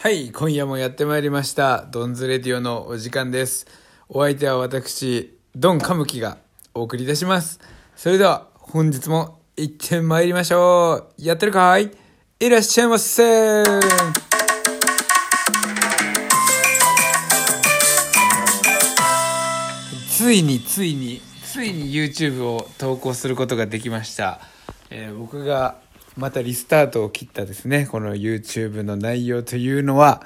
はい、今夜もやってまいりました。ドンズレディオのお時間です。お相手は私、ドンカムキがお送りいたします。それでは、本日も行ってまいりましょう。やってるかい？いらっしゃいませついについについに YouTube を投稿することができました、えー僕がまたリスタートを切ったですね。この YouTube の内容というのは、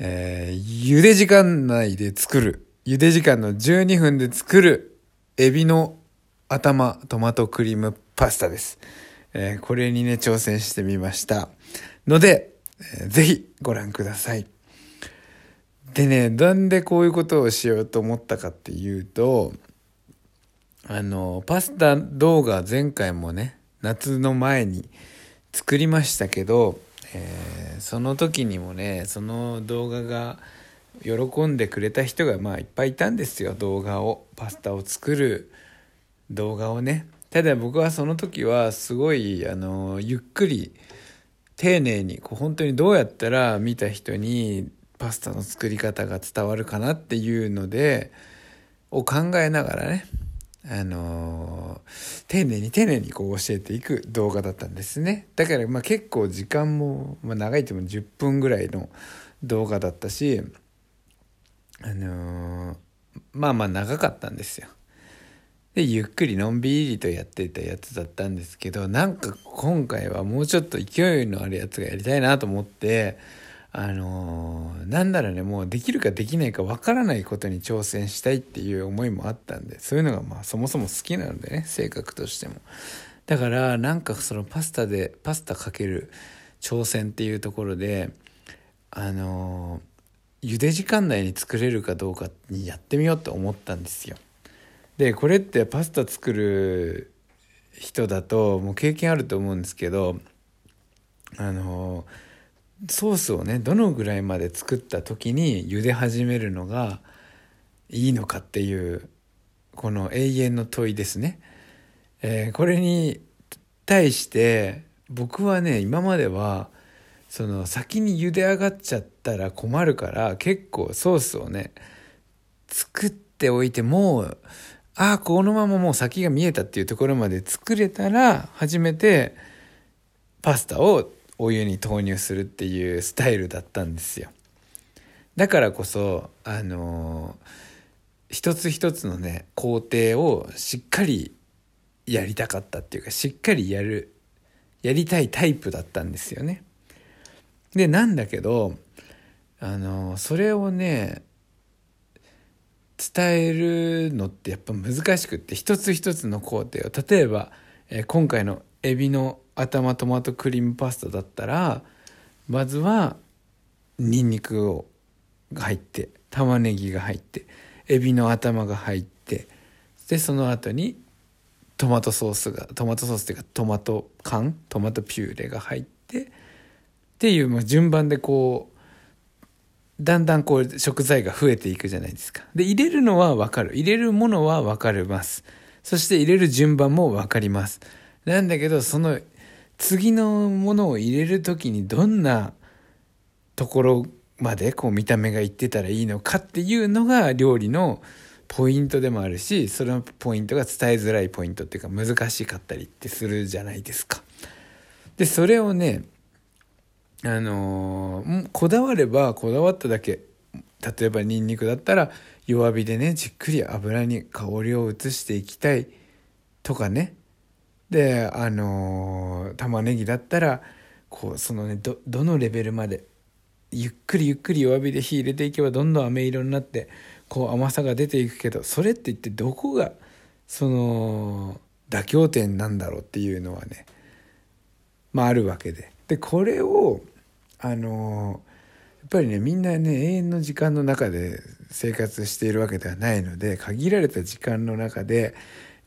えー茹で時間内で作る。茹で時間の12分で作るエビの頭トマトクリームパスタです、えーこれにね挑戦してみました。ので、えーぜひご覧ください。でねなんでこういうことをしようと思ったかっていうとあのパスタ動画前回もね夏の前に作りましたけど、えーその時にもねその動画が喜んでくれた人がまあいっぱいいたんですよ。動画をパスタを作る動画をね。ただ僕はその時はすごいあのゆっくり丁寧にこう本当にどうやったら見た人にパスタの作り方が伝わるかなっていうのでを考えながらねあのー丁寧に丁寧にこう教えていく動画だったんですね。だからまあ結構時間も、まあ、長いとも10分ぐらいの動画だったしあのーまあまあ長かったんですよ。でゆっくりのんびりとやってたやつだったんですけどなんか今回はもうちょっと勢いのあるやつがやりたいなと思ってあのーなんならねもうできるかできないかわからないことに挑戦したいっていう思いもあったんでそういうのがまあそもそも好きなのでね性格としても。だからなんかそのパスタでパスタかける挑戦っていうところであのー茹で時間内に作れるかどうかにやってみようと思ったんですよ。でこれってパスタ作る人だともう経験あると思うんですけどあのソースをねどのぐらいまで作った時に茹で始めるのがいいのかっていうこの永遠の問いですね。えーこれに対して僕はね今まではその先に茹で上がっちゃったら困るから結構ソースをね作っておいてもうああこのままもう先が見えたっていうところまで作れたら初めてパスタをお湯に投入するっていうスタイルだったんですよ。だからこそあのー一つ一つのね工程をしっかりやりたかったっていうかしっかりやるやりたいタイプだったんですよね。でなんだけどあのーそれをね伝えるのってやっぱ難しくって一つ一つの工程を例えば、えー今回のエビの頭トマトクリームパスタだったらまずはニンニクをが入って玉ねぎが入ってエビの頭が入ってでその後にトマトソースがトマトソースっていうかトマト缶トマトピューレが入ってっていうまあ順番でこうだんだんこう食材が増えていくじゃないですか。で入れるのは分かる。入れるものは分かります。そして入れる順番も分かります。なんだけどその次のものを入れる時にどんなところまでこう見た目がいってたらいいのかっていうのが料理のポイントでもあるしそのポイントが伝えづらいポイントっていうか難しかったりってするじゃないですか。でそれをねあのーこだわればこだわっただけ例えばニンニクだったら弱火でねじっくり油に香りを移していきたいとかねであのー玉ねぎだったらこうそのねどのレベルまでゆっくりゆっくり弱火で火入れていけばどんどん飴色になってこう甘さが出ていくけどそれって一体どこがその妥協点なんだろうっていうのはねまああるわけで。でこれをあのやっぱりねみんなね永遠の時間の中で生活しているわけではないので限られた時間の中で、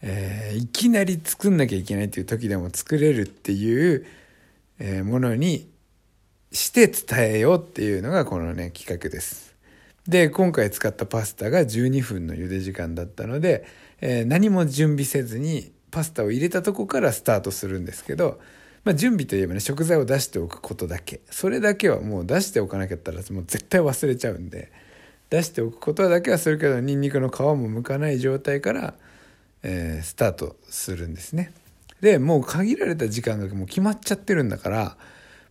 えーいきなり作んなきゃいけないっていう時でも作れるっていう、えーものにして伝えようっていうのがこのね企画です。で今回使ったパスタが12分の茹で時間だったので、えー何も準備せずにパスタを入れたとこからスタートするんですけど、まあ、準備といえばね食材を出しておくことだけそれだけはもう出しておかなきゃったらもう絶対忘れちゃうんで出しておくことだけはするけどニンニクの皮も剥かない状態から、えー、スタートするんですねでもう限られた時間がもう決まっちゃってるんだから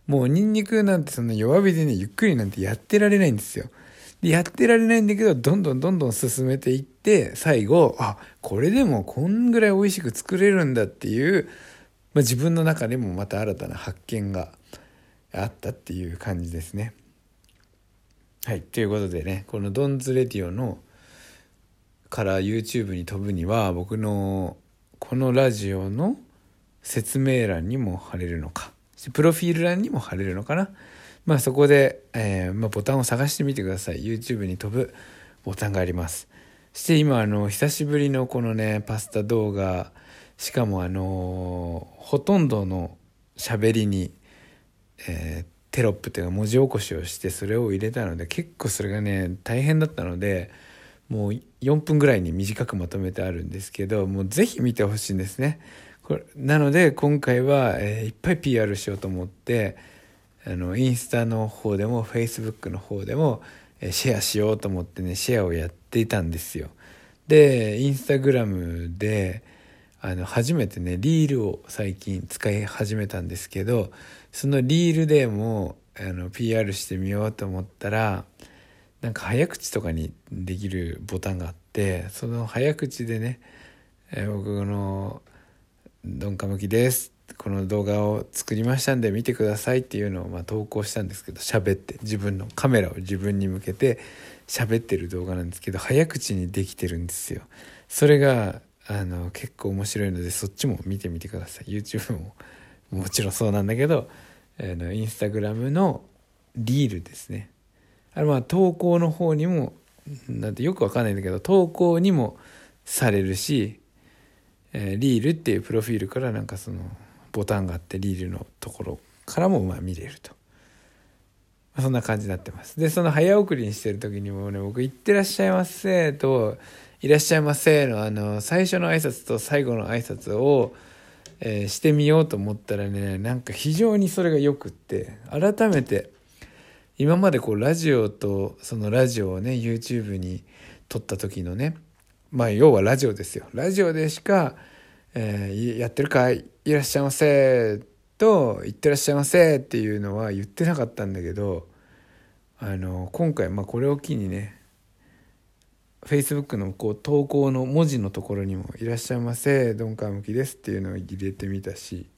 もうニンニクなんてそんな弱火でねゆっくりなんてやってられないんですよでやってられないんだけどどんどんどんどん進めていって最後あこれでもこんぐらい美味しく作れるんだっていう、まあ、自分の中でもまた新たな発見があったっていう感じですね。はいということでねこのドンズレディオのから YouTube に飛ぶには僕のこのラジオの説明欄にも貼れるのか。プロフィール欄にも貼れるのかな。まあそこで、えー、まあ、ボタンを探してみてください。YouTube に飛ぶボタンがあります。そして今あの久しぶりのこのねパスタ動画。しかもあのほとんどの喋りに、えー、テロップっていうか文字起こしをしてそれを入れたので結構それがね大変だったのでもう4分ぐらいに短くまとめてあるんですけどもうぜひ見てほしいんですね。これなので今回は、えー、いっぱい PR しようと思ってあのインスタの方でもフェイスブックの方でもシェアしようと思ってねシェアをやっていたんですよ。でインスタグラムであの初めてねリールを最近使い始めたんですけどそのリールでもあの PR してみようと思ったらなんか早口とかにできるボタンがあってその早口でね、え僕の「鈍化向きです」この動画を作りましたんで見てくださいっていうのをま投稿したんですけど喋って自分のカメラを自分に向けて喋ってる動画なんですけど早口にできてるんですよ。それがあの結構面白いのでそっちも見てみてください。YouTube ももちろんそうなんだけどあのインスタグラムのリールですね。あれまあ投稿の方にもなんてよくわかんないんだけど投稿にもされるし、えー、リールっていうプロフィールからなんかそのボタンがあってリールのところからもまあ見れると。まそんな感じになってます。で、その早送りにしてる時にもね、僕、いってらっしゃいませと、いらっしゃいませの、あの、最初の挨拶と最後の挨拶を、えー、してみようと思ったらね、なんか非常にそれがよくって、改めて、今までこう、ラジオと、そのラジオをね、YouTube に撮った時のね、まあ、要はラジオですよ。ラジオでしか、えー、やってるかいいらっしゃいませと「いってらっしゃいませ」っていうのは言ってなかったんだけどあの今回、まあ、これを機にね Facebook のこう投稿の文字のところにも「いらっしゃいませ鈍感向きです」っていうのを入れてみたし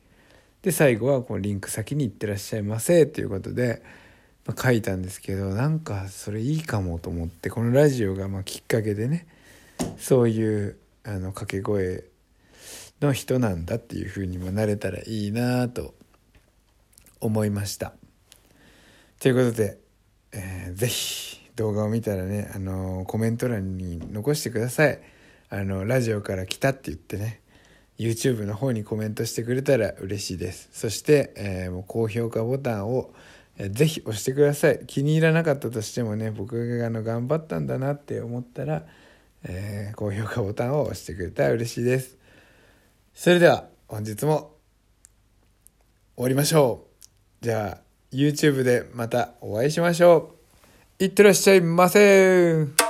で最後はこのリンク先に「いってらっしゃいませ」っていうことで、まあ、書いたんですけどなんかそれいいかもと思ってこのラジオがまきっかけでねそういうあの掛け声の人なんだっていうふうにもなれたらいいなと思いました。ということで、えー、ぜひ動画を見たらね、あのー、コメント欄に残してください。あのラジオから来たって言ってね YouTube の方にコメントしてくれたら嬉しいですそして、えー、もう高評価ボタンを、ぜひ押してください気に入らなかったとしてもね僕があの頑張ったんだなって思ったら、えー、高評価ボタンを押してくれたら嬉しいですそれでは本日も終わりましょう。じゃあ YouTube でまたお会いしましょう。いってらっしゃいませ